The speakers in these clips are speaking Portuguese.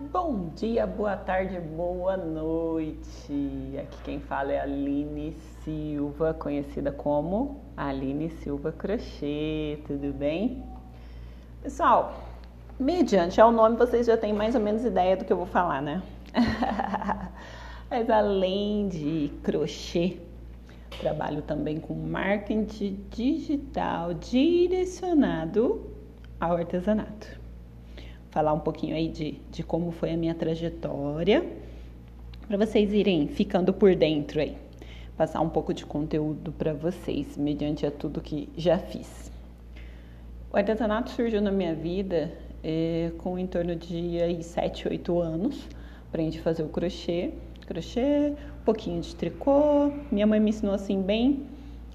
Bom dia, boa tarde, boa noite. Aqui quem fala é a Aline Silva, conhecida como Aline Silva Crochê, tudo bem? Pessoal, mediante ao nome vocês já têm mais ou menos ideia do que eu vou falar, né? Mas além de crochê, trabalho também com marketing digital direcionado ao artesanato falar um pouquinho aí de, de como foi a minha trajetória, para vocês irem ficando por dentro aí, passar um pouco de conteúdo para vocês, mediante a tudo que já fiz. O artesanato surgiu na minha vida é, com em torno de aí, 7, 8 anos. Aprendi a fazer o crochê, crochê, um pouquinho de tricô. Minha mãe me ensinou assim bem,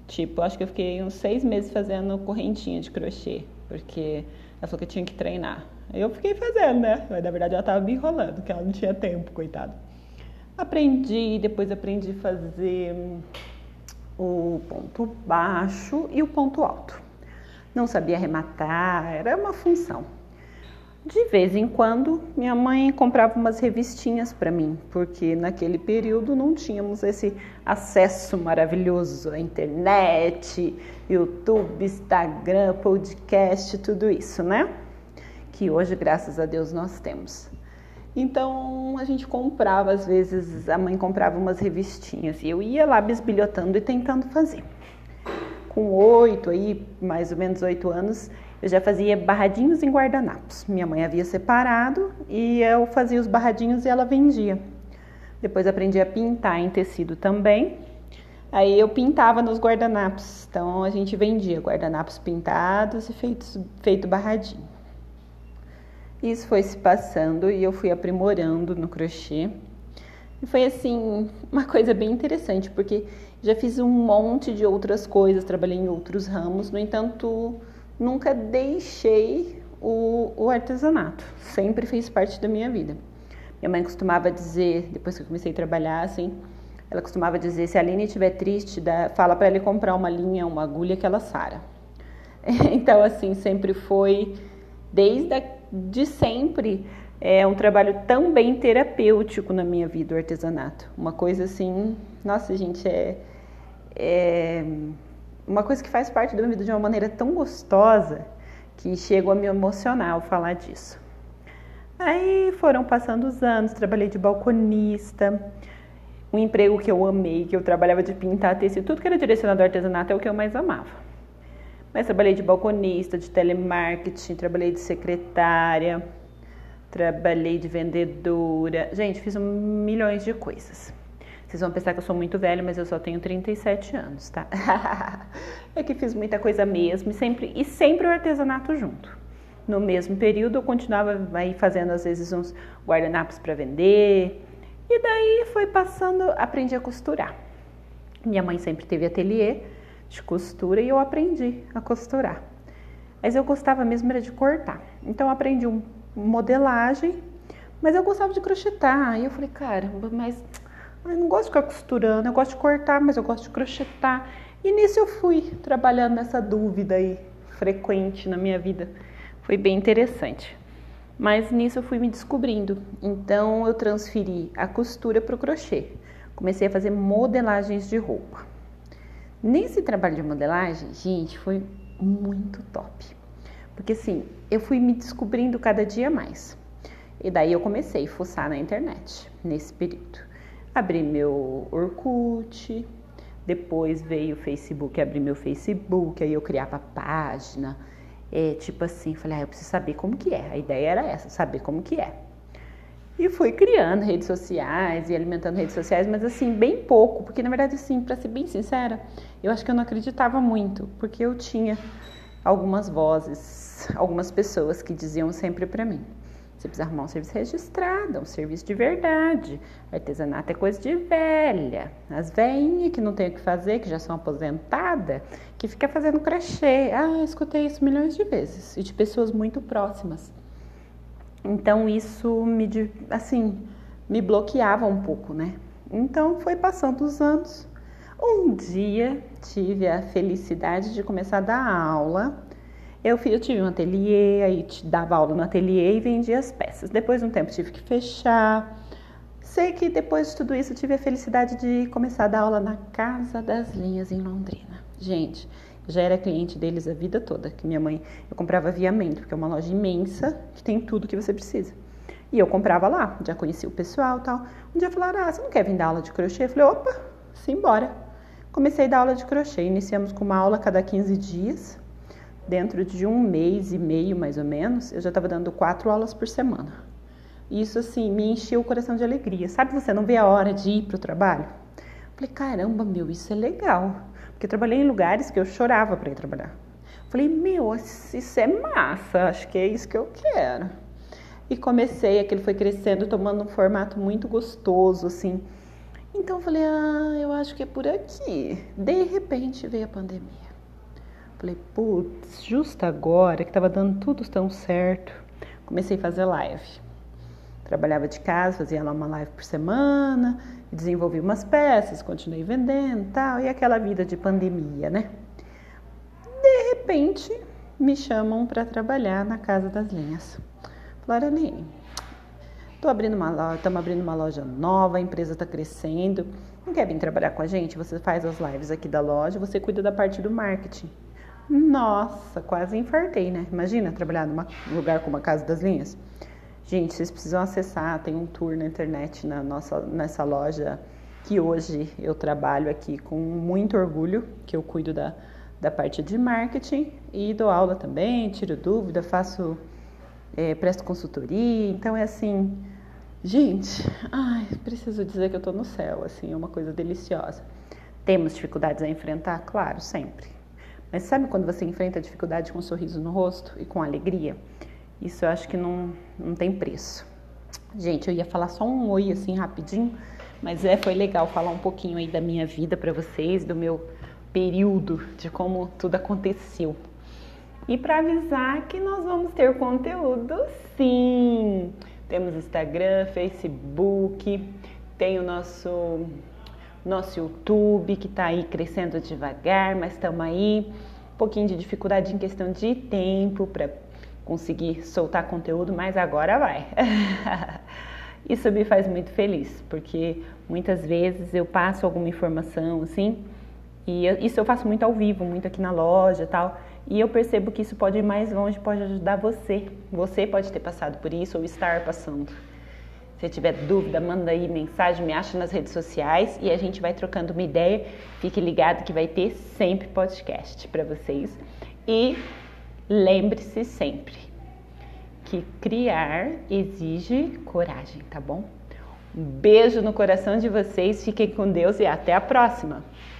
tipo, acho que eu fiquei uns seis meses fazendo correntinha de crochê, porque ela falou que eu tinha que treinar. Eu fiquei fazendo, né? Mas na verdade ela tava me enrolando, porque ela não tinha tempo, coitada. Aprendi, depois aprendi a fazer o ponto baixo e o ponto alto. Não sabia arrematar, era uma função. De vez em quando, minha mãe comprava umas revistinhas para mim, porque naquele período não tínhamos esse acesso maravilhoso à internet, YouTube, Instagram, podcast, tudo isso, né? Que hoje, graças a Deus, nós temos. Então a gente comprava, às vezes a mãe comprava umas revistinhas e eu ia lá bisbilhotando e tentando fazer. Com oito aí, mais ou menos oito anos, eu já fazia barradinhos em guardanapos. Minha mãe havia separado e eu fazia os barradinhos e ela vendia. Depois aprendi a pintar em tecido também. Aí eu pintava nos guardanapos. Então a gente vendia guardanapos pintados e feitos, feito barradinho. Isso foi se passando e eu fui aprimorando no crochê. E foi assim, uma coisa bem interessante, porque já fiz um monte de outras coisas, trabalhei em outros ramos, no entanto, nunca deixei o, o artesanato, sempre fez parte da minha vida. Minha mãe costumava dizer, depois que eu comecei a trabalhar, assim, ela costumava dizer: se a Aline estiver triste, dá, fala para ele comprar uma linha, uma agulha que ela sara. Então, assim, sempre foi, desde a de sempre é um trabalho tão bem terapêutico na minha vida, o artesanato. Uma coisa assim, nossa, gente, é, é uma coisa que faz parte da minha vida de uma maneira tão gostosa que chego a me emocionar ao falar disso. Aí foram passando os anos, trabalhei de balconista, um emprego que eu amei, que eu trabalhava de pintar tecido, tudo que era direcionado ao artesanato é o que eu mais amava. Mas trabalhei de balconista, de telemarketing, trabalhei de secretária, trabalhei de vendedora. Gente, fiz um milhões de coisas. Vocês vão pensar que eu sou muito velha, mas eu só tenho 37 anos, tá? é que fiz muita coisa mesmo e sempre, e sempre o artesanato junto. No mesmo período eu continuava aí fazendo às vezes uns guardanapos para vender. E daí foi passando, aprendi a costurar. Minha mãe sempre teve ateliê de costura e eu aprendi a costurar. Mas eu gostava mesmo era de cortar. Então eu aprendi um modelagem, mas eu gostava de crochetar. E eu falei, caramba, mas eu não gosto de ficar costurando, eu gosto de cortar, mas eu gosto de crochetar. E nisso eu fui trabalhando nessa dúvida aí frequente na minha vida. Foi bem interessante. Mas nisso eu fui me descobrindo. Então eu transferi a costura para o crochê. Comecei a fazer modelagens de roupa. Nesse trabalho de modelagem, gente, foi muito top. Porque assim, eu fui me descobrindo cada dia mais. E daí eu comecei a fuçar na internet nesse período. Abri meu Orkut, depois veio o Facebook, abri meu Facebook, aí eu criava página. É, tipo assim, falei, ah, eu preciso saber como que é. A ideia era essa, saber como que é. E fui criando redes sociais e alimentando redes sociais, mas assim, bem pouco, porque na verdade, assim, para ser bem sincera, eu acho que eu não acreditava muito, porque eu tinha algumas vozes, algumas pessoas que diziam sempre para mim: você precisa arrumar um serviço registrado, um serviço de verdade. Artesanato é coisa de velha. As velhinhas que não tem o que fazer, que já são aposentadas, que fica fazendo crochê. Ah, escutei isso milhões de vezes e de pessoas muito próximas. Então isso me, assim, me bloqueava um pouco, né? Então foi passando os anos. Um dia tive a felicidade de começar a dar aula Eu, eu tive um ateliê, aí dava aula no ateliê e vendia as peças. Depois de um tempo tive que fechar. Sei que depois de tudo isso tive a felicidade de começar a dar aula na Casa das Linhas em Londrina. Gente, já era cliente deles a vida toda, que minha mãe, eu comprava viamento, porque é uma loja imensa que tem tudo que você precisa. E eu comprava lá, já conhecia o pessoal tal. Um dia falaram, ah, você não quer vir dar aula de crochê? Eu falei, opa, simbora. Comecei a dar aula de crochê, iniciamos com uma aula cada 15 dias. Dentro de um mês e meio, mais ou menos, eu já estava dando quatro aulas por semana. Isso, assim, me encheu o coração de alegria. Sabe, você não vê a hora de ir para o trabalho? Falei, caramba, meu, isso é legal. Porque eu trabalhei em lugares que eu chorava para ir trabalhar. Falei, meu, isso é massa, acho que é isso que eu quero. E comecei, aquilo foi crescendo, tomando um formato muito gostoso, assim. Então eu falei, ah, eu acho que é por aqui. De repente veio a pandemia. Falei, putz, justo agora que tava dando tudo tão certo, comecei a fazer live. Trabalhava de casa, fazia lá uma live por semana, desenvolvi umas peças, continuei vendendo tal, e aquela vida de pandemia, né? De repente me chamam para trabalhar na Casa das Linhas. Falaram, tô abrindo uma loja, estamos abrindo uma loja nova, a empresa está crescendo. Não quer vir trabalhar com a gente? Você faz as lives aqui da loja, você cuida da parte do marketing. Nossa, quase infartei, né? Imagina trabalhar num lugar como a Casa das Linhas. Gente, vocês precisam acessar, tem um tour na internet na nossa, nessa loja que hoje eu trabalho aqui com muito orgulho, que eu cuido da, da parte de marketing e dou aula também, tiro dúvida, faço é, presto consultoria, então é assim, gente, ai, preciso dizer que eu tô no céu, assim, é uma coisa deliciosa. Temos dificuldades a enfrentar? Claro, sempre. Mas sabe quando você enfrenta dificuldade com um sorriso no rosto e com alegria? Isso eu acho que não, não tem preço. Gente, eu ia falar só um oi assim rapidinho, mas é, foi legal falar um pouquinho aí da minha vida para vocês, do meu período, de como tudo aconteceu. E para avisar que nós vamos ter conteúdo sim. Temos Instagram, Facebook, tem o nosso nosso YouTube que está aí crescendo devagar, mas estamos aí. Um pouquinho de dificuldade em questão de tempo para conseguir soltar conteúdo, mas agora vai. Isso me faz muito feliz, porque muitas vezes eu passo alguma informação assim, e eu, isso eu faço muito ao vivo, muito aqui na loja tal. E eu percebo que isso pode ir mais longe, pode ajudar você. Você pode ter passado por isso ou estar passando. Se tiver dúvida, manda aí mensagem, me acha nas redes sociais e a gente vai trocando uma ideia. Fique ligado que vai ter sempre podcast para vocês. E lembre-se sempre que criar exige coragem, tá bom? Um beijo no coração de vocês, fiquem com Deus e até a próxima!